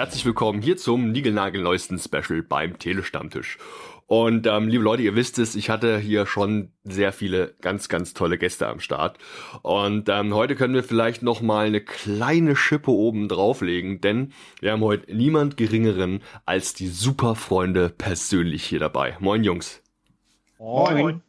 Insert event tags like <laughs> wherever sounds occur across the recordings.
herzlich willkommen hier zum niegelnagelneuesten Special beim Telestammtisch. Und ähm, liebe Leute, ihr wisst es, ich hatte hier schon sehr viele ganz, ganz tolle Gäste am Start. Und ähm, heute können wir vielleicht noch mal eine kleine Schippe oben drauflegen, denn wir haben heute niemand Geringeren als die Superfreunde persönlich hier dabei. Moin Jungs. Moin.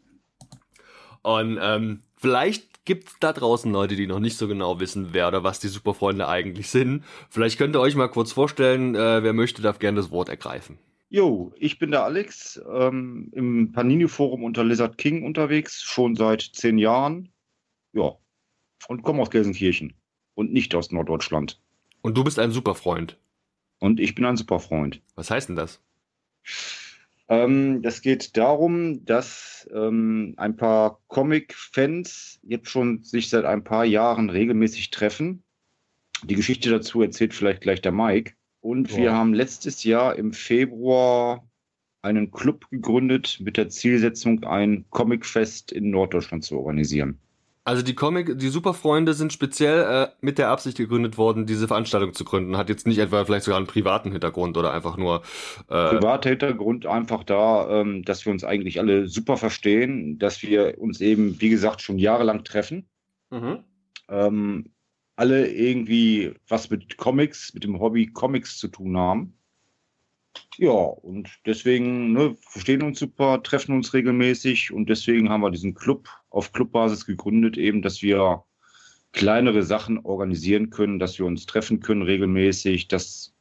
Und ähm, vielleicht gibt's da draußen Leute, die noch nicht so genau wissen, wer oder was die Superfreunde eigentlich sind. Vielleicht könnt ihr euch mal kurz vorstellen, äh, wer möchte, darf gerne das Wort ergreifen. Jo, ich bin der Alex, ähm, im Panini-Forum unter Lizard King unterwegs, schon seit zehn Jahren. Ja, und komme aus Gelsenkirchen und nicht aus Norddeutschland. Und du bist ein Superfreund. Und ich bin ein Superfreund. Was heißt denn das? Ähm, das geht darum, dass ähm, ein paar Comic-Fans jetzt schon sich seit ein paar Jahren regelmäßig treffen. Die Geschichte dazu erzählt vielleicht gleich der Mike. Und Ja. wir haben letztes Jahr im Februar einen Club gegründet mit der Zielsetzung, ein Comicfest in Norddeutschland zu organisieren. Also die Comic, die Superfreunde sind speziell äh, mit der Absicht gegründet worden, diese Veranstaltung zu gründen. Hat jetzt nicht etwa vielleicht sogar einen privaten Hintergrund oder einfach nur. Äh, Privater Hintergrund einfach da, ähm, dass wir uns eigentlich alle super verstehen, dass wir uns eben, wie gesagt, schon jahrelang treffen. mhm. ähm, alle irgendwie was mit Comics, mit dem Hobby Comics zu tun haben. Ja, und deswegen ne, verstehen uns super, treffen uns regelmäßig und deswegen haben wir diesen Club auf Clubbasis gegründet, eben, dass wir kleinere Sachen organisieren können, dass wir uns treffen können regelmäßig, dass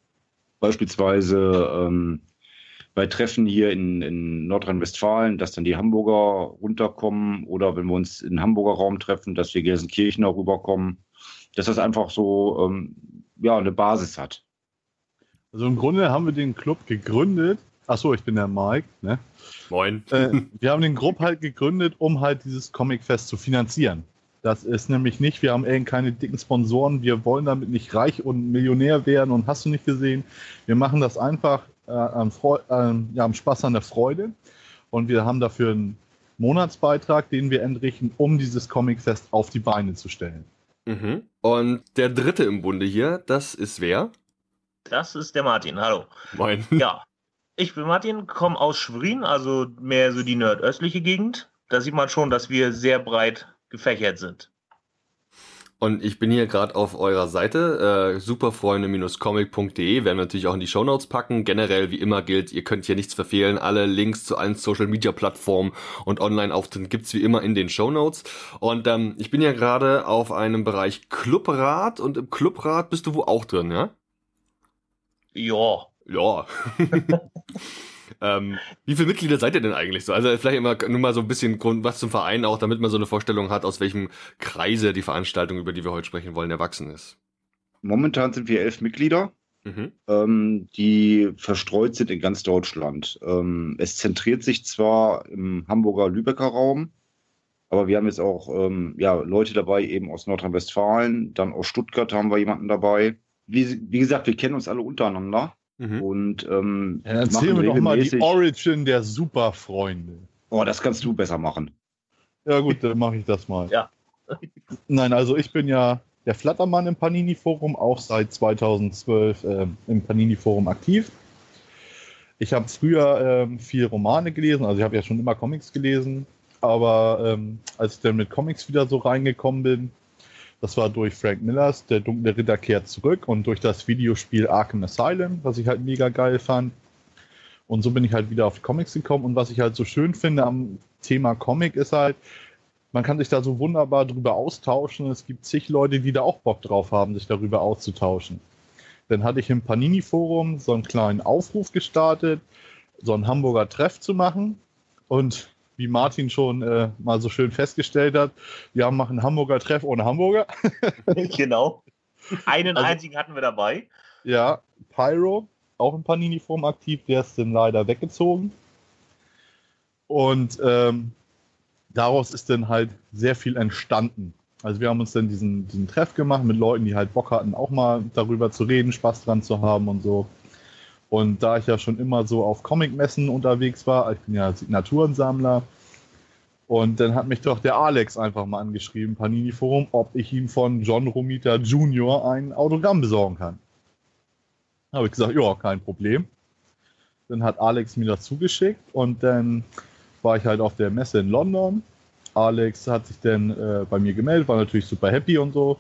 beispielsweise ähm, bei Treffen hier in, in Nordrhein-Westfalen, dass dann die Hamburger runterkommen oder wenn wir uns in Hamburger Raum treffen, dass wir Gelsenkirchener rüberkommen, dass das einfach so ähm, ja, eine Basis hat. Also im Grunde haben wir den Club gegründet. Achso, ich bin der Mike. Ne? Moin. Äh, wir haben den Club halt gegründet, um halt dieses Comicfest zu finanzieren. Das ist nämlich nicht, wir haben eben keine dicken Sponsoren, wir wollen damit nicht reich und Millionär werden und hast du nicht gesehen. Wir machen das einfach äh, am, ähm, ja, am Spaß an der Freude und wir haben dafür einen Monatsbeitrag, den wir entrichten, um dieses Comicfest auf die Beine zu stellen. Mhm. Und der dritte im Bunde hier, das ist wer? Das ist der Martin, hallo. Moin. Ja, ich bin Martin, komme aus Schwerin, also mehr so die nordöstliche Gegend. Da sieht man schon, dass wir sehr breit gefächert sind. Und ich bin hier gerade auf eurer Seite, äh, superfreunde-comic.de, werden wir natürlich auch in die Shownotes packen. Generell, wie immer gilt, ihr könnt hier nichts verfehlen. Alle Links zu allen Social-Media-Plattformen und Online-Auftritten gibt's wie immer in den Shownotes. Und ähm, ich bin ja gerade auf einem Bereich Clubrat und im Clubrat bist du wo auch drin, ja? Ja, Ja. <laughs> ähm, wie viele Mitglieder seid ihr denn eigentlich so? Also vielleicht immer nur mal so ein bisschen Grund, was zum Verein auch, damit man so eine Vorstellung hat, aus welchem Kreise die Veranstaltung, über die wir heute sprechen wollen, erwachsen ist. Momentan sind wir elf Mitglieder, Mhm. ähm, die verstreut sind in ganz Deutschland. Ähm, es zentriert sich zwar im Hamburger Lübecker Raum, aber wir haben jetzt auch ähm, ja, Leute dabei, eben aus Nordrhein-Westfalen, dann aus Stuttgart haben wir jemanden dabei. Wie, wie gesagt, wir kennen uns alle untereinander Mhm. und ähm, Dann erzählen machen wir doch mal die Origin der Superfreunde. Oh, das kannst du besser machen. Ja gut, dann mache ich das mal. <laughs> Ja. Nein, also ich bin ja der Flattermann im Panini-Forum, auch seit 2012 ähm, im Panini-Forum aktiv. Ich habe früher ähm, viel Romane gelesen, also ich habe ja schon immer Comics gelesen, aber ähm, als ich dann mit Comics wieder so reingekommen bin, das war durch Frank Millers, der dunkle Ritter kehrt zurück und durch das Videospiel Arkham Asylum, was ich halt mega geil fand. Und so bin ich halt wieder auf Comics gekommen. Und was ich halt so schön finde am Thema Comic ist halt, man kann sich da so wunderbar drüber austauschen. Es gibt zig Leute, die da auch Bock drauf haben, sich darüber auszutauschen. Dann hatte ich im Panini-Forum so einen kleinen Aufruf gestartet, so einen Hamburger Treff zu machen. Und wie Martin schon äh, mal so schön festgestellt hat, wir machen Hamburger Treff ohne Hamburger. <laughs> genau. Einen Also- einzigen hatten wir dabei. Ja, Pyro, auch im Panini-Forum aktiv, der ist dann leider weggezogen. Und ähm, daraus ist dann halt sehr viel entstanden. Also wir haben uns dann diesen, diesen Treff gemacht mit Leuten, die halt Bock hatten, auch mal darüber zu reden, Spaß dran zu haben und so. Und da ich ja schon immer so auf Comic-Messen unterwegs war, ich bin ja Signaturensammler, und dann hat mich doch der Alex einfach mal angeschrieben, Panini Forum, ob ich ihm von John Romita Jr. ein Autogramm besorgen kann. Habe ich gesagt, ja, kein Problem. Dann hat Alex mir das zugeschickt und dann war ich halt auf der Messe in London. Alex hat sich dann äh, bei mir gemeldet, war natürlich super happy und so.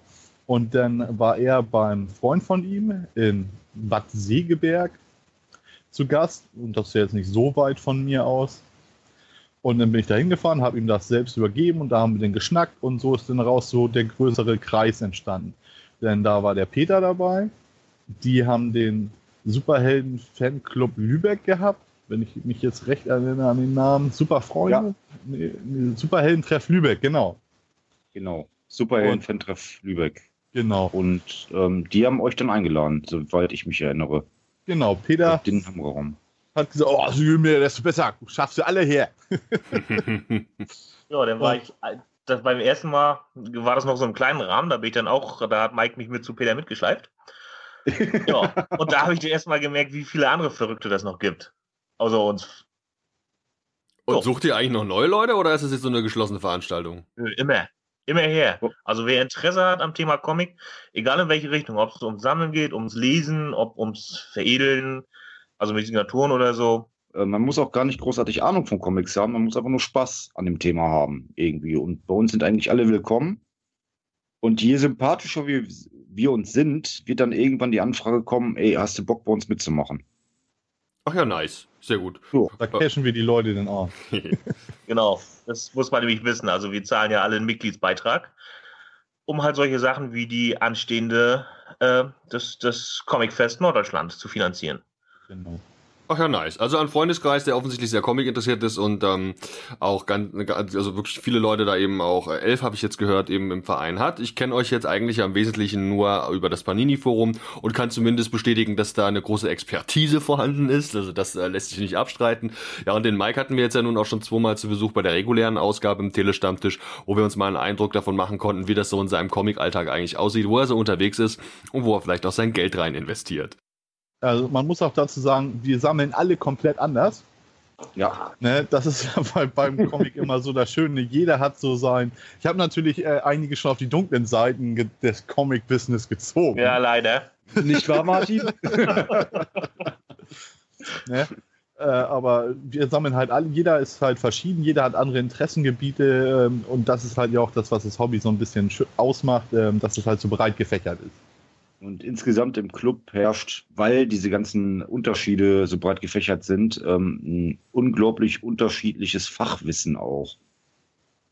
Und dann war er beim Freund von ihm in Bad Segeberg zu Gast. Und das ist ja jetzt nicht so weit von mir aus. Und dann bin ich da hingefahren, habe ihm das selbst übergeben und da haben wir den geschnackt und so ist dann raus so der größere Kreis entstanden. Denn da war der Peter dabei. Die haben den Superhelden-Fanclub Lübeck gehabt, wenn ich mich jetzt recht erinnere an den Namen. Superfreunde? Ja. Nee, nee, Superhelden-Treff Lübeck, genau. Genau. Superhelden-Fan-Treff Lübeck. Genau. Und ähm, die haben euch dann eingeladen, soweit ich mich erinnere. Genau, Peter. Den Raum. Hat gesagt, oh, je mehr, desto besser. Schaffst du alle her. <laughs> ja, dann war ich, das beim ersten Mal war das noch so im kleinen Rahmen, da bin ich dann auch, da hat Mike mich mit zu Peter mitgeschleift. ja, und da habe ich dann erstmal gemerkt, wie viele andere Verrückte das noch gibt. Außer uns. Und so. sucht ihr eigentlich noch neue Leute oder ist es jetzt so eine geschlossene Veranstaltung? Immer. Immer her. Also wer Interesse hat am Thema Comic, egal in welche Richtung, ob es ums Sammeln geht, ums Lesen, ob ums Veredeln, also mit Signaturen oder so. Äh, man muss auch gar nicht großartig Ahnung von Comics haben, man muss einfach nur Spaß an dem Thema haben, irgendwie. Und bei uns sind eigentlich alle willkommen. Und je sympathischer wir, wir uns sind, wird dann irgendwann die Anfrage kommen, ey, hast du Bock bei uns mitzumachen? Ach ja, nice. Sehr gut. So, da cashen wir die Leute dann auch. <laughs> genau, das muss man nämlich wissen. Also wir zahlen ja alle einen Mitgliedsbeitrag, um halt solche Sachen wie die anstehende äh, das, das Comicfest Norddeutschland zu finanzieren. Genau. Ach ja, nice. Also ein Freundeskreis, der offensichtlich sehr Comic interessiert ist und ähm, auch ganz, also wirklich viele Leute da eben auch, äh, elf habe ich jetzt gehört, eben im Verein hat. Ich kenne euch jetzt eigentlich am Wesentlichen nur über das Panini-Forum und kann zumindest bestätigen, dass da eine große Expertise vorhanden ist. Also das äh, lässt sich nicht abstreiten. Ja, und den Mike hatten wir jetzt ja nun auch schon zweimal zu Besuch bei der regulären Ausgabe im Telestammtisch, wo wir uns mal einen Eindruck davon machen konnten, wie das so in seinem Comic-Alltag eigentlich aussieht, wo er so unterwegs ist und wo er vielleicht auch sein Geld rein investiert. Also man muss auch dazu sagen, wir sammeln alle komplett anders. Ja. Ne, das ist <laughs> ja bei, beim Comic immer so das Schöne. Jeder hat so sein. Ich habe natürlich äh, einige schon auf die dunklen Seiten des Comic-Business gezogen. Ja, leider. Nicht wahr, Martin? <laughs> ne? äh, aber wir sammeln halt alle. Jeder ist halt verschieden. Jeder hat andere Interessengebiete. Ähm, und das ist halt ja auch das, was das Hobby so ein bisschen ausmacht, ähm, dass es halt so breit gefächert ist. Und insgesamt im Club herrscht, weil diese ganzen Unterschiede so breit gefächert sind, ähm, ein unglaublich unterschiedliches Fachwissen auch.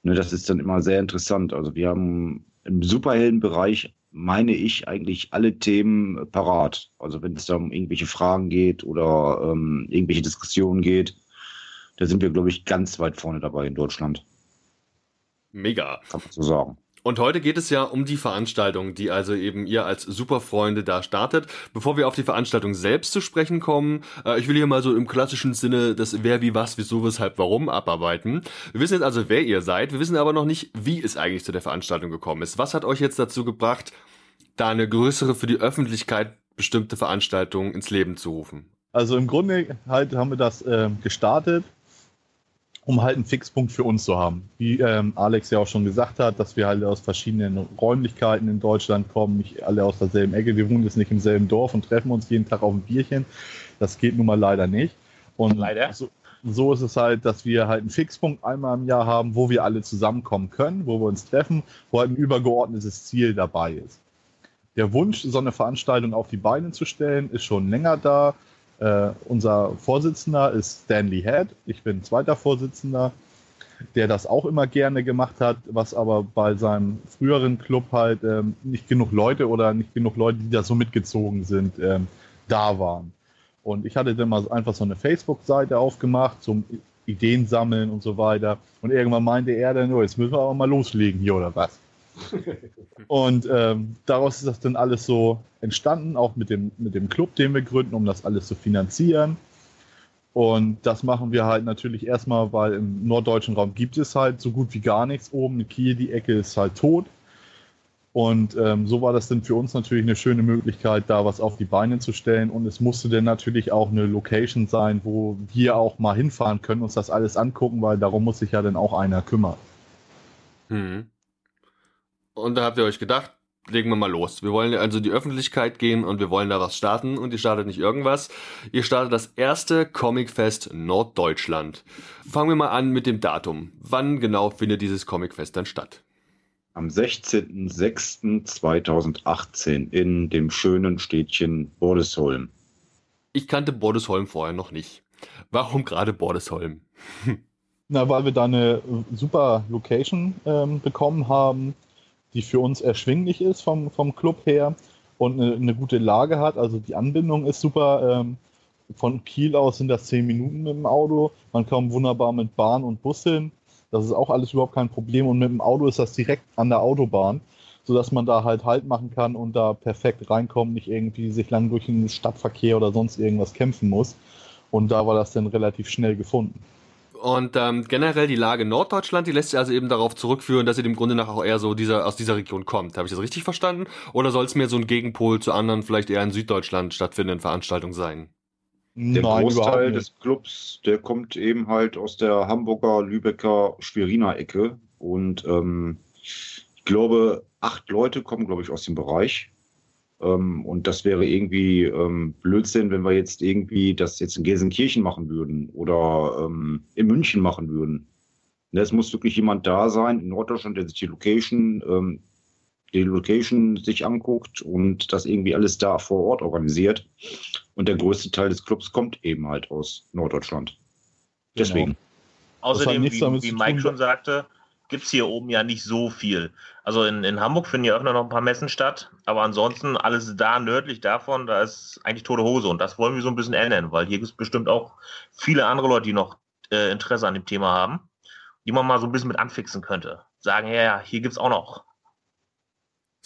Ne, das ist dann immer sehr interessant. Also wir haben im Superheldenbereich, meine ich, eigentlich alle Themen parat. Also wenn es da um irgendwelche Fragen geht oder ähm, irgendwelche Diskussionen geht, da sind wir, glaube ich, ganz weit vorne dabei in Deutschland. Mega. Kann man so sagen. Und heute geht es ja um die Veranstaltung, die also eben ihr als Superfreunde da startet. Bevor wir auf die Veranstaltung selbst zu sprechen kommen, äh, ich will hier mal so im klassischen Sinne das Wer, wie, was, wieso, weshalb, warum abarbeiten. Wir wissen jetzt also, wer ihr seid. Wir wissen aber noch nicht, wie es eigentlich zu der Veranstaltung gekommen ist. Was hat euch jetzt dazu gebracht, da eine größere für die Öffentlichkeit bestimmte Veranstaltung ins Leben zu rufen? Also im Grunde halt haben wir das äh, gestartet um halt einen Fixpunkt für uns zu haben. Wie ähm, Alex ja auch schon gesagt hat, dass wir halt aus verschiedenen Räumlichkeiten in Deutschland kommen, nicht alle aus derselben Ecke. Wir wohnen jetzt nicht im selben Dorf und treffen uns jeden Tag auf ein Bierchen. Das geht nun mal leider nicht. Und leider. So, so ist es halt, dass wir halt einen Fixpunkt einmal im Jahr haben, wo wir alle zusammenkommen können, wo wir uns treffen, wo halt ein übergeordnetes Ziel dabei ist. Der Wunsch, so eine Veranstaltung auf die Beine zu stellen, ist schon länger da. Äh, unser Vorsitzender ist Stanley Head. Ich bin zweiter Vorsitzender, der das auch immer gerne gemacht hat, was aber bei seinem früheren Club halt ähm, nicht genug Leute oder nicht genug Leute, die da so mitgezogen sind, ähm, da waren. Und ich hatte dann mal einfach so eine Facebook-Seite aufgemacht zum Ideen sammeln und so weiter. Und irgendwann meinte er dann, oh, jetzt müssen wir aber mal loslegen hier oder was. Und ähm, daraus ist das dann alles so entstanden, auch mit dem, mit dem Club, den wir gründen, um das alles zu finanzieren. Und das machen wir halt natürlich erstmal, weil im norddeutschen Raum gibt es halt so gut wie gar nichts oben. In Kiel, die Ecke ist halt tot. Und ähm, so war das dann für uns natürlich eine schöne Möglichkeit, da was auf die Beine zu stellen. Und es musste dann natürlich auch eine Location sein, wo wir auch mal hinfahren können, uns das alles angucken, weil darum muss sich ja dann auch einer kümmern. Hm. Und da habt ihr euch gedacht, legen wir mal los. Wir wollen also in die Öffentlichkeit gehen und wir wollen da was starten und ihr startet nicht irgendwas. Ihr startet das erste Comicfest Norddeutschland. Fangen wir mal an mit dem Datum. Wann genau findet dieses Comicfest dann statt? Am 16.06.2018 in dem schönen Städtchen Bordesholm. Ich kannte Bordesholm vorher noch nicht. Warum gerade Bordesholm? <laughs> Na, weil wir da eine super Location ähm, bekommen haben die für uns erschwinglich ist vom, vom Club her und eine, eine gute Lage hat. Also die Anbindung ist super. Ähm, von Kiel aus sind das zehn Minuten mit dem Auto. Man kommt wunderbar mit Bahn und Bus hin. Das ist auch alles überhaupt kein Problem. Und mit dem Auto ist das direkt an der Autobahn, sodass man da halt Halt machen kann und da perfekt reinkommt, nicht irgendwie sich lang durch den Stadtverkehr oder sonst irgendwas kämpfen muss. Und da war das dann relativ schnell gefunden. Und ähm, generell die Lage Norddeutschland, die lässt sich also eben darauf zurückführen, dass ihr dem Grunde nach auch eher so dieser, aus dieser Region kommt. Habe ich das richtig verstanden? Oder soll es mehr so ein Gegenpol zu anderen, vielleicht eher in Süddeutschland stattfindenden Veranstaltungen sein? Der Nein, Großteil des Clubs, der kommt eben halt aus der Hamburger, Lübecker, Schweriner Ecke. Und ähm, ich glaube, acht Leute kommen, glaube ich, aus dem Bereich. Ähm, und das wäre irgendwie ähm, Blödsinn, wenn wir jetzt irgendwie das jetzt in Gelsenkirchen machen würden oder ähm, in München machen würden. Ne, es muss wirklich jemand da sein in Norddeutschland, der sich die Location, ähm, die Location sich anguckt und das irgendwie alles da vor Ort organisiert. Und der größte Teil des Clubs kommt eben halt aus Norddeutschland. Genau. Deswegen. Genau. Außerdem, wie, wie Mike schon sagte, gibt es hier oben ja nicht so viel. Also in, in Hamburg finden ja öfter noch ein paar Messen statt, aber ansonsten alles da nördlich davon, da ist eigentlich tote Hose und das wollen wir so ein bisschen ändern, weil hier gibt es bestimmt auch viele andere Leute, die noch äh, Interesse an dem Thema haben, die man mal so ein bisschen mit anfixen könnte. Sagen, ja, ja, hier gibt es auch noch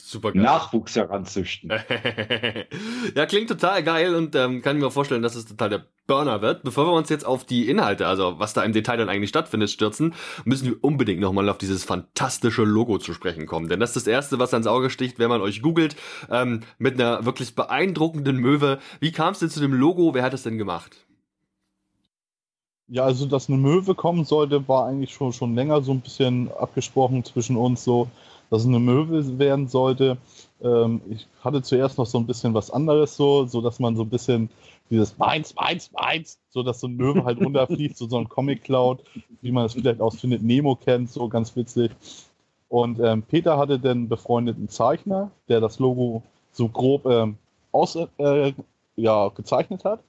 Super geil. Nachwuchs heranzüchten. <laughs> ja, klingt total geil und ähm, kann mir vorstellen, dass es total der Burner wird. Bevor wir uns jetzt auf die Inhalte, also was da im Detail dann eigentlich stattfindet, stürzen, müssen wir unbedingt nochmal auf dieses fantastische Logo zu sprechen kommen. Denn das ist das Erste, was ans Auge sticht, wenn man euch googelt, ähm, mit einer wirklich beeindruckenden Möwe. Wie kam es denn zu dem Logo? Wer hat es denn gemacht? Ja, also dass eine Möwe kommen sollte, war eigentlich schon, schon länger so ein bisschen abgesprochen zwischen uns so dass es eine Möwe werden sollte. Ähm, ich hatte zuerst noch so ein bisschen was anderes so, so dass man so ein bisschen dieses meins, meins, meins, so dass so ein Möwe halt <laughs> runterfliegt, so, so ein Comic Cloud, wie man es vielleicht aus Findet Nemo kennt, so ganz witzig. Und ähm, Peter hatte den befreundeten Zeichner, der das Logo so grob ähm, aus, äh, ja, gezeichnet hat.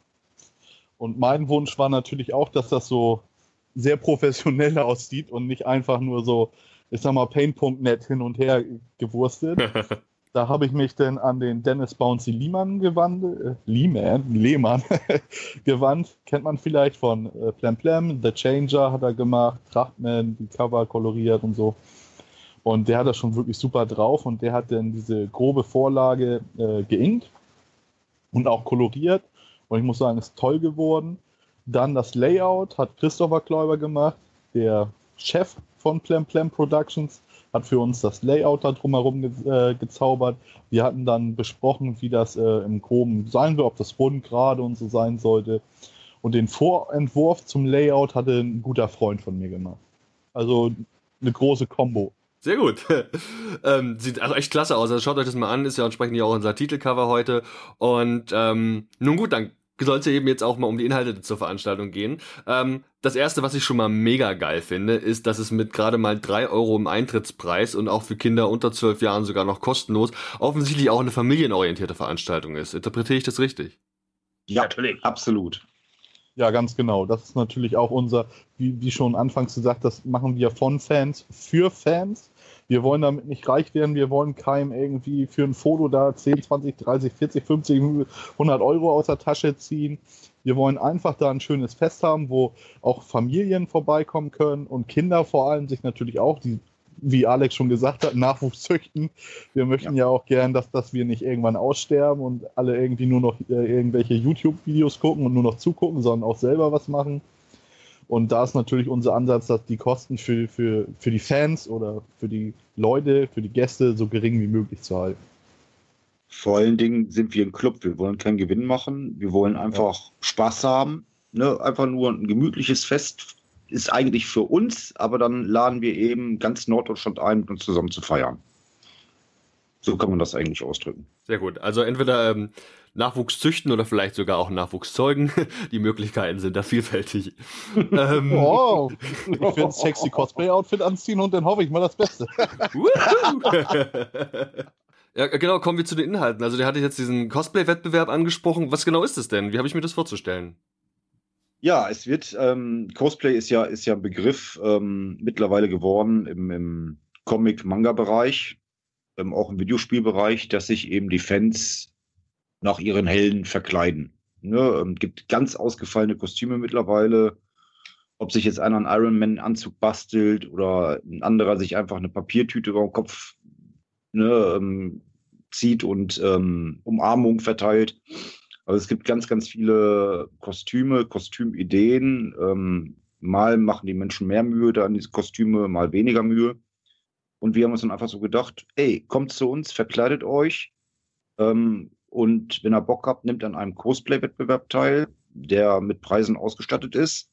Und mein Wunsch war natürlich auch, dass das so sehr professionell <laughs> aussieht und nicht einfach nur so ich sag mal, Paint.net hin und her gewurstet. <laughs> da habe ich mich dann an den Dennis Bouncy Lehmann gewandt, äh, Lehman, Lehmann <laughs> gewandt. Kennt man vielleicht von äh, Plam Plam, The Changer hat er gemacht, Trachtman, die Cover koloriert und so. Und der hat das schon wirklich super drauf und der hat dann diese grobe Vorlage äh, geinkt und auch koloriert. Und ich muss sagen, ist toll geworden. Dann das Layout hat Christopher Kläuber gemacht, der Chef von Plam Plam Productions, hat für uns das Layout da drumherum ge äh, gezaubert. Wir hatten dann besprochen, wie das äh, im Groben sein wird, ob das rund, gerade und so sein sollte. Und den Vorentwurf zum Layout hatte ein guter Freund von mir gemacht. Also eine große Combo. Sehr gut. <laughs> ähm, sieht also echt klasse aus. Also schaut euch das mal an, ist ja entsprechend ja auch unser Titelcover heute. Und ähm, nun gut, dann soll es ja eben jetzt auch mal um die Inhalte zur Veranstaltung gehen. Ähm, das erste, was ich schon mal mega geil finde, ist, dass es mit gerade mal drei Euro im Eintrittspreis und auch für Kinder unter zwölf Jahren sogar noch kostenlos offensichtlich auch eine familienorientierte Veranstaltung ist. Interpretiere ich das richtig? Ja, natürlich. Absolut. Ja, ganz genau. Das ist natürlich auch unser, wie, wie schon anfangs gesagt, das machen wir von Fans für Fans. Wir wollen damit nicht reich werden, wir wollen keinem irgendwie für ein Foto da 10, 20, 30, 40, 50, 100 Euro aus der Tasche ziehen. Wir wollen einfach da ein schönes Fest haben, wo auch Familien vorbeikommen können und Kinder vor allem sich natürlich auch, die, wie Alex schon gesagt hat, Nachwuchs züchten. Wir möchten ja, ja auch gern, dass, dass wir nicht irgendwann aussterben und alle irgendwie nur noch äh, irgendwelche YouTube-Videos gucken und nur noch zugucken, sondern auch selber was machen. Und da ist natürlich unser Ansatz, dass die Kosten für, für, für die Fans oder für die Leute, für die Gäste so gering wie möglich zu halten. Vor allen Dingen sind wir ein Club. Wir wollen keinen Gewinn machen. Wir wollen einfach ja. Spaß haben. Ne? Einfach nur ein gemütliches Fest ist eigentlich für uns, aber dann laden wir eben ganz Norddeutschland ein, mit uns zusammen zu feiern. So kann man das eigentlich ausdrücken. Sehr gut. Also entweder ähm, Nachwuchs züchten oder vielleicht sogar auch Nachwuchs zeugen. <laughs> Die Möglichkeiten sind da vielfältig. <laughs> ähm, wow. Ich will ein sexy Cosplay-Outfit anziehen und dann hoffe ich mal das Beste. <laughs> ja, genau, kommen wir zu den Inhalten. Also der hatte jetzt diesen Cosplay-Wettbewerb angesprochen. Was genau ist es denn? Wie habe ich mir das vorzustellen? Ja, es wird, ähm, Cosplay ist ja, ist ja ein Begriff ähm, mittlerweile geworden im, im Comic-Manga-Bereich, ähm, auch im Videospielbereich, dass sich eben die Fans nach ihren Helden verkleiden. Ne? Ähm, gibt ganz ausgefallene Kostüme mittlerweile. Ob sich jetzt einer einen Iron Man-Anzug bastelt oder ein anderer sich einfach eine Papiertüte über den Kopf ne, ähm, zieht und ähm, Umarmung verteilt. Also es gibt ganz, ganz viele Kostüme, Kostümideen. Ähm, mal machen die Menschen mehr Mühe da an diese Kostüme, mal weniger Mühe. Und wir haben uns dann einfach so gedacht, ey, kommt zu uns, verkleidet euch. Ähm, und wenn ihr Bock habt, nimmt an einem Cosplay-Wettbewerb teil, der mit Preisen ausgestattet ist.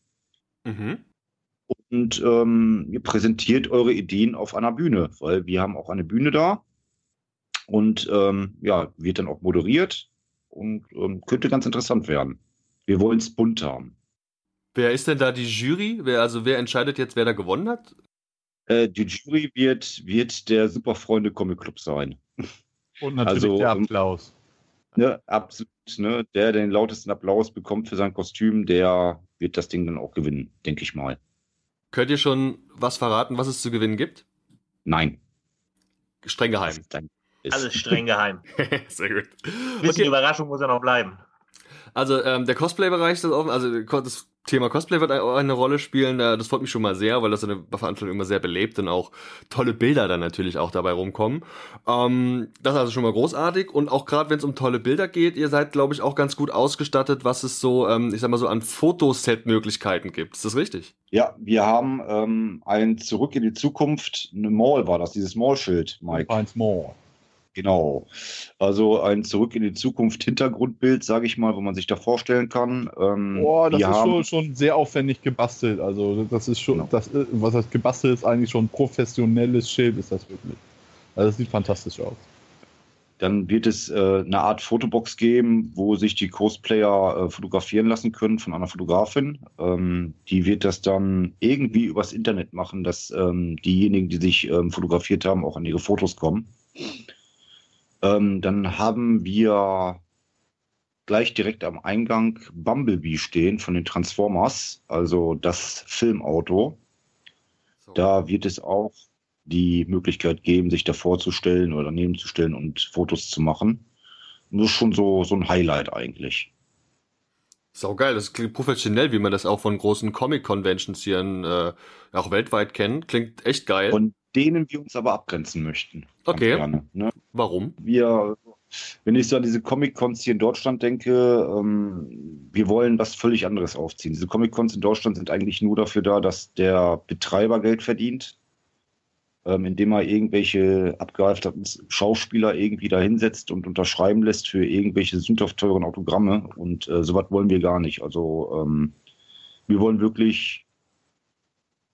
Mhm. Und ähm, ihr präsentiert eure Ideen auf einer Bühne, weil wir haben auch eine Bühne da. Und ähm, ja, wird dann auch moderiert und ähm, könnte ganz interessant werden. Wir wollen es bunt haben. Wer ist denn da die Jury? Wer, also wer entscheidet jetzt, wer da gewonnen hat? Äh, die Jury wird, wird der Superfreunde Comic Club sein. Und natürlich also, der ähm, Applaus. Ne, absolut. Ne, der, der den lautesten Applaus bekommt für sein Kostüm, der wird das Ding dann auch gewinnen, denke ich mal. Könnt ihr schon was verraten, was es zu gewinnen gibt? Nein. Streng geheim. Alles <laughs> streng geheim. <laughs> Sehr gut. Ein bisschen okay. Überraschung muss ja noch bleiben. Also ähm, der Cosplay-Bereich ist offen, also das Thema Cosplay wird auch eine Rolle spielen. Das freut mich schon mal sehr, weil das eine Veranstaltung immer sehr belebt und auch tolle Bilder dann natürlich auch dabei rumkommen. Ähm, das ist also schon mal großartig und auch gerade wenn es um tolle Bilder geht, ihr seid glaube ich auch ganz gut ausgestattet, was es so, ähm, ich sag mal so an Fotoset-Möglichkeiten gibt. Ist das richtig? Ja, wir haben ähm, ein Zurück in die Zukunft, eine Mall war das, dieses Mall-Schild, Mike. Eins Mall. Genau. Also ein Zurück in die Zukunft Hintergrundbild, sage ich mal, wo man sich da vorstellen kann. Ähm, Boah, das ist haben... schon, schon, sehr aufwendig gebastelt. Also das ist schon, genau. das, äh, was heißt gebastelt ist eigentlich schon ein professionelles Schild, ist das wirklich. Also das sieht fantastisch aus. Dann wird es äh, eine Art Fotobox geben, wo sich die Cosplayer äh, fotografieren lassen können von einer Fotografin. Ähm, die wird das dann irgendwie übers Internet machen, dass ähm, diejenigen, die sich ähm, fotografiert haben, auch an ihre Fotos kommen. Ähm, dann haben wir gleich direkt am Eingang Bumblebee stehen von den Transformers, also das Filmauto. So. Da wird es auch die Möglichkeit geben, sich davor zu stellen oder daneben zu stellen und Fotos zu machen. das ist schon so, so ein Highlight eigentlich. Sau geil, das klingt professionell, wie man das auch von großen Comic-Conventions hier in, äh, auch weltweit kennt. Klingt echt geil. Von denen wir uns aber abgrenzen möchten. Okay. Gerne, ne? Warum? Wir, wenn ich so an diese Comic-Cons hier in Deutschland denke, ähm, wir wollen was völlig anderes aufziehen. Diese Comic-Cons in Deutschland sind eigentlich nur dafür da, dass der Betreiber Geld verdient, ähm, indem er irgendwelche abgehalfterten Schauspieler irgendwie da hinsetzt und unterschreiben lässt für irgendwelche sündhaft teuren Autogramme. Und äh, sowas wollen wir gar nicht. Also ähm, wir wollen wirklich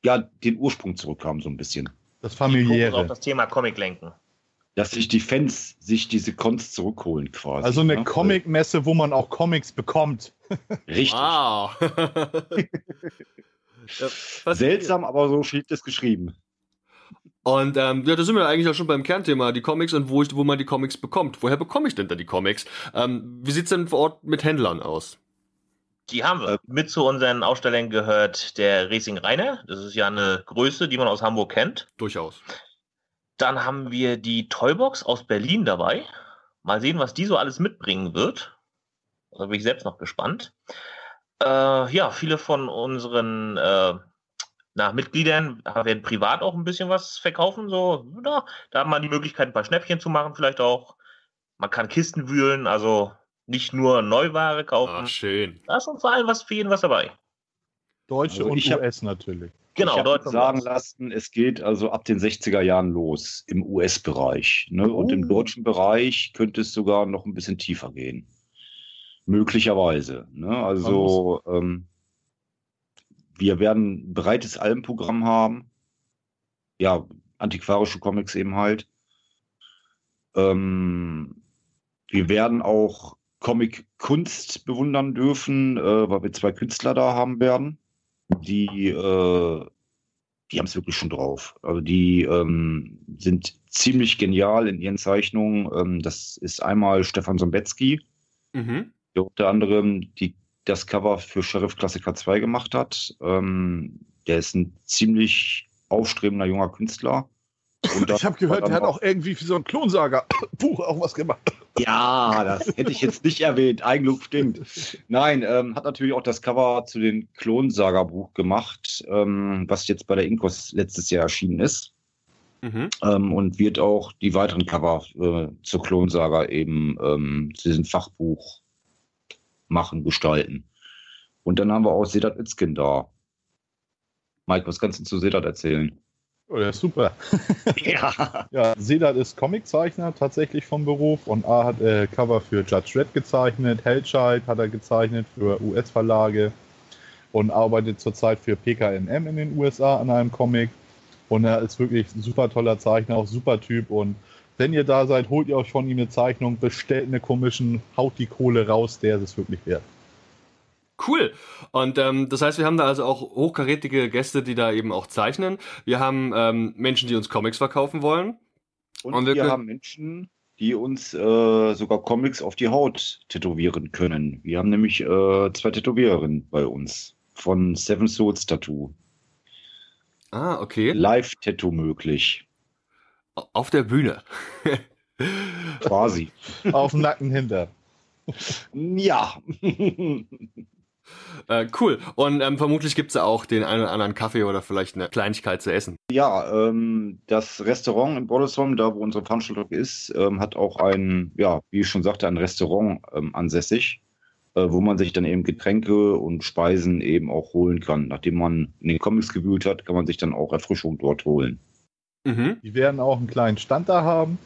ja, den Ursprung zurückhaben, so ein bisschen. Das familiäre. auf das Thema Comic lenken. Dass sich die Fans sich diese Cons zurückholen quasi. Also eine ne? Comic-Messe, wo man auch Comics bekommt. <laughs> Richtig. Wow. <laughs> Seltsam, aber so steht es geschrieben. Und ähm, ja, da sind wir eigentlich auch schon beim Kernthema, die Comics und wo, ich, wo man die Comics bekommt. Woher bekomme ich denn da die Comics? Ähm, wie sieht es denn vor Ort mit Händlern aus? Die haben wir. Äh, Mit zu unseren Ausstellern gehört der Racing Rainer. Das ist ja eine Größe, die man aus Hamburg kennt. Durchaus. Dann haben wir die Toybox aus Berlin dabei. Mal sehen, was die so alles mitbringen wird. Da bin ich selbst noch gespannt. Äh, ja, viele von unseren äh, na, Mitgliedern werden privat auch ein bisschen was verkaufen. So, na, da hat man die Möglichkeit, ein paar Schnäppchen zu machen, vielleicht auch. Man kann Kisten wühlen, also nicht nur Neuware kaufen. Ach, schön. Da ist schon vor allem was für jeden was dabei. Deutsche also und US natürlich. Genau, ich habe sagen lassen, es geht also ab den 60er Jahren los im US-Bereich. Ne? Oh. Und im oh. deutschen Bereich könnte es sogar noch ein bisschen tiefer gehen. Möglicherweise. Ne? Also ähm, wir werden ein breites Albenprogramm haben. Ja, antiquarische Comics eben halt. Ähm, wir werden auch Comic-Kunst bewundern dürfen, äh, weil wir zwei Künstler da haben werden, die, äh, die haben es wirklich schon drauf. Also die ähm, sind ziemlich genial in ihren Zeichnungen. Ähm, das ist einmal Stefan Sombetzky, Mhm. der unter anderem die, das Cover für Sheriff Klassiker 2 gemacht hat. Ähm, der ist ein ziemlich aufstrebender junger Künstler. Und Ich habe gehört, der hat auch irgendwie für so ein Klonsager-Buch <coughs> auch was gemacht. Ja, das hätte ich jetzt nicht erwähnt. Eigenlob stinkt. Nein, ähm, hat natürlich auch das Cover zu den Klonsaga-Buch gemacht, ähm, was jetzt bei der Inkos letztes Jahr erschienen ist. Mhm. Ähm, und wird auch die weiteren Cover äh, zur Klonsaga eben ähm, zu diesem Fachbuch machen, gestalten. Und dann haben wir auch Sedat Itzkin da. Mike, was kannst du zu Sedat erzählen? Oh, der ist super. <laughs> Ja. Ja, Sedat ist Comiczeichner tatsächlich vom Beruf und A hat äh, Cover für Judge Red gezeichnet, Hellchild hat er gezeichnet für US-Verlage und arbeitet zurzeit für PKNM in den USA an einem Comic. Und er ist wirklich ein super toller Zeichner, auch super Typ. Und wenn ihr da seid, holt ihr euch von ihm eine Zeichnung, bestellt eine Commission, haut die Kohle raus, der ist es wirklich wert. Cool. Und ähm, das heißt, wir haben da also auch hochkarätige Gäste, die da eben auch zeichnen. Wir haben ähm, Menschen, die uns Comics verkaufen wollen. Und, Und wir wir, haben Menschen, die uns äh, sogar Comics auf die Haut tätowieren können. Wir haben nämlich äh, zwei Tätowiererinnen bei uns von Seven Souls Tattoo. Ah, okay. Live-Tattoo möglich, Auf der Bühne. quasi. Auf dem Nacken hinter. ja. <laughs> Äh, cool. Und ähm, vermutlich gibt's da auch den einen oder anderen Kaffee oder vielleicht eine Kleinigkeit zu essen. ja, ähm, das Restaurant in Bollesholm, da wo unsere Veranstaltung ist, ähm, hat auch ein, ja, wie ich schon sagte, ein Restaurant ähm, ansässig, äh, wo man sich dann eben Getränke und Speisen eben auch holen kann. Nachdem man in den Comics gewühlt hat, kann man sich dann auch Erfrischung dort holen. Mhm. Die werden auch einen kleinen Stand da haben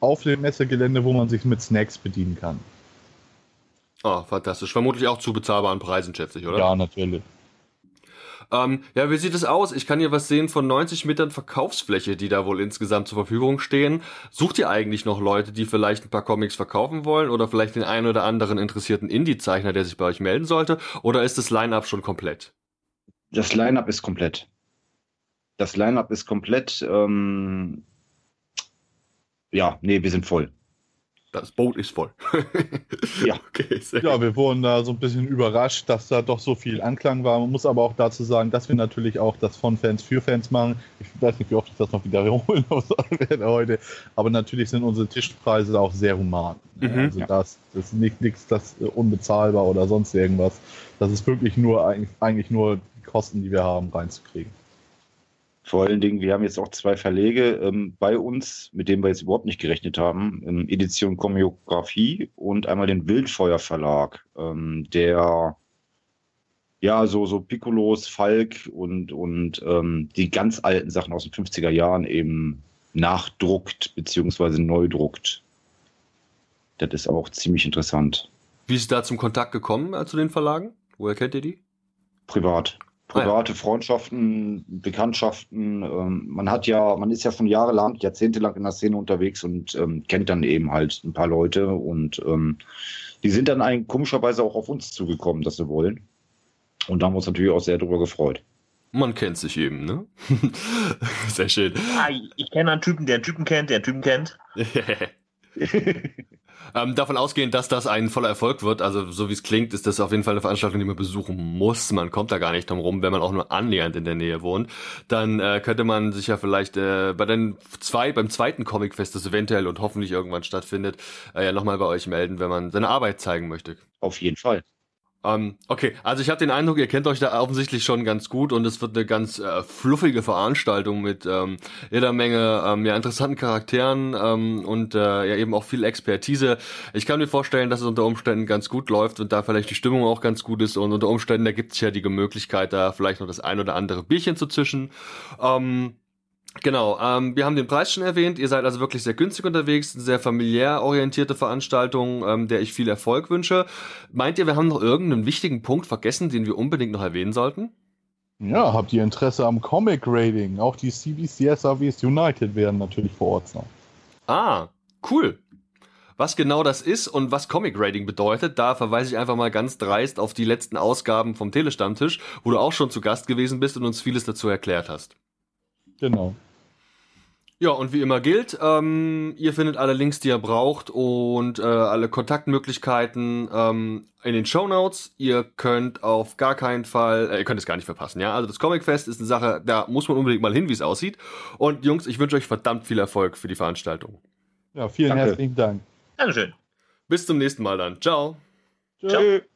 auf dem Messegelände, wo man sich mit Snacks bedienen kann. Oh, fantastisch. Vermutlich auch zu bezahlbaren Preisen, schätze ich, oder? Ja, natürlich. Ähm, ja, wie sieht es aus? Ich kann hier was sehen von 90 Metern Verkaufsfläche, die da wohl insgesamt zur Verfügung stehen. Sucht ihr eigentlich noch Leute, die vielleicht ein paar Comics verkaufen wollen oder vielleicht den einen oder anderen interessierten Indie-Zeichner, der sich bei euch melden sollte? Oder ist das Line-Up schon komplett? Das Line-Up ist komplett. Das Line-Up ist komplett. Ähm, ja, nee, wir sind voll. Das Boot ist voll. <laughs> Ja. Okay, Ja, wir wurden da so ein bisschen überrascht, dass da doch so viel Anklang war. Man muss aber auch dazu sagen, dass wir natürlich auch das von Fans für Fans machen. Ich weiß nicht, wie oft ich das noch <laughs> wiederholen werde heute. Aber natürlich sind unsere Tischpreise auch sehr human. Mhm. also Ja. das, das ist nicht nichts, das äh, unbezahlbar oder sonst irgendwas. Das ist wirklich nur eigentlich nur die Kosten, die wir haben, reinzukriegen. Vor allen Dingen, wir haben jetzt auch zwei Verlege ähm, bei uns, mit denen wir jetzt überhaupt nicht gerechnet haben. Ähm, Edition Choreografie und einmal den Wildfeuer Verlag, ähm, der ja so, so Piccolos, Falk und, und ähm, die ganz alten Sachen aus den 50er Jahren eben nachdruckt beziehungsweise neu druckt. Das ist auch ziemlich interessant. Wie ist da zum Kontakt gekommen äh, zu den Verlagen? Woher kennt ihr die? Privat. Ah, ja. Private Freundschaften, Bekanntschaften. Ähm, man hat ja, man ist ja schon jahrelang, jahrzehntelang in der Szene unterwegs und ähm, kennt dann eben halt ein paar Leute und ähm, die sind dann eigentlich komischerweise auch auf uns zugekommen, dass sie wollen. Und da haben wir uns natürlich auch sehr darüber gefreut. Man kennt sich eben, ne? <laughs> Sehr schön. Ah, ich kenne einen Typen, der einen Typen kennt, der einen Typen kennt. <laughs> ähm, davon ausgehend, dass das ein voller Erfolg wird, also so wie es klingt, ist das auf jeden Fall eine Veranstaltung, die man besuchen muss. Man kommt da gar nicht drum rum, wenn man auch nur annähernd in der Nähe wohnt. Dann äh, könnte man sich ja vielleicht äh, bei den zwei, beim zweiten Comicfest, das eventuell und hoffentlich irgendwann stattfindet, äh, ja nochmal bei euch melden, wenn man seine Arbeit zeigen möchte. Auf jeden Fall. Ähm, okay, also ich habe den Eindruck, ihr kennt euch da offensichtlich schon ganz gut und es wird eine ganz äh, fluffige Veranstaltung mit ähm, jeder Menge ähm, ja, interessanten Charakteren ähm, und äh, ja eben auch viel Expertise. Ich kann mir vorstellen, dass es unter Umständen ganz gut läuft und da vielleicht die Stimmung auch ganz gut ist und unter Umständen ergibt sich ja die Möglichkeit, da vielleicht noch das ein oder andere Bierchen zu zischen. Ähm, Genau, ähm, wir haben den Preis schon erwähnt. Ihr seid also wirklich sehr günstig unterwegs, eine sehr familiär orientierte Veranstaltung, ähm, der ich viel Erfolg wünsche. Meint ihr, wir haben noch irgendeinen wichtigen Punkt vergessen, den wir unbedingt noch erwähnen sollten? Ja, habt ihr Interesse am Comic Rating? Auch die CBCSAWs United werden natürlich vor Ort sein. Ah, Cool. Was genau das ist und was Comic Rating bedeutet, da verweise ich einfach mal ganz dreist auf die letzten Ausgaben vom Telestammtisch, wo du auch schon zu Gast gewesen bist und uns vieles dazu erklärt hast. Genau. Ja, und wie immer gilt, ähm, ihr findet alle Links, die ihr braucht und äh, alle Kontaktmöglichkeiten ähm, in den Show Notes. Ihr könnt auf gar keinen Fall, äh, ihr könnt es gar nicht verpassen, ja. Also das Comic Fest ist eine Sache, da muss man unbedingt mal hin, wie es aussieht. Und Jungs, ich wünsche euch verdammt viel Erfolg für die Veranstaltung. Ja, vielen Danke. herzlichen Dank. Dankeschön. Bis zum nächsten Mal dann. Ciao. Tschö. Ciao.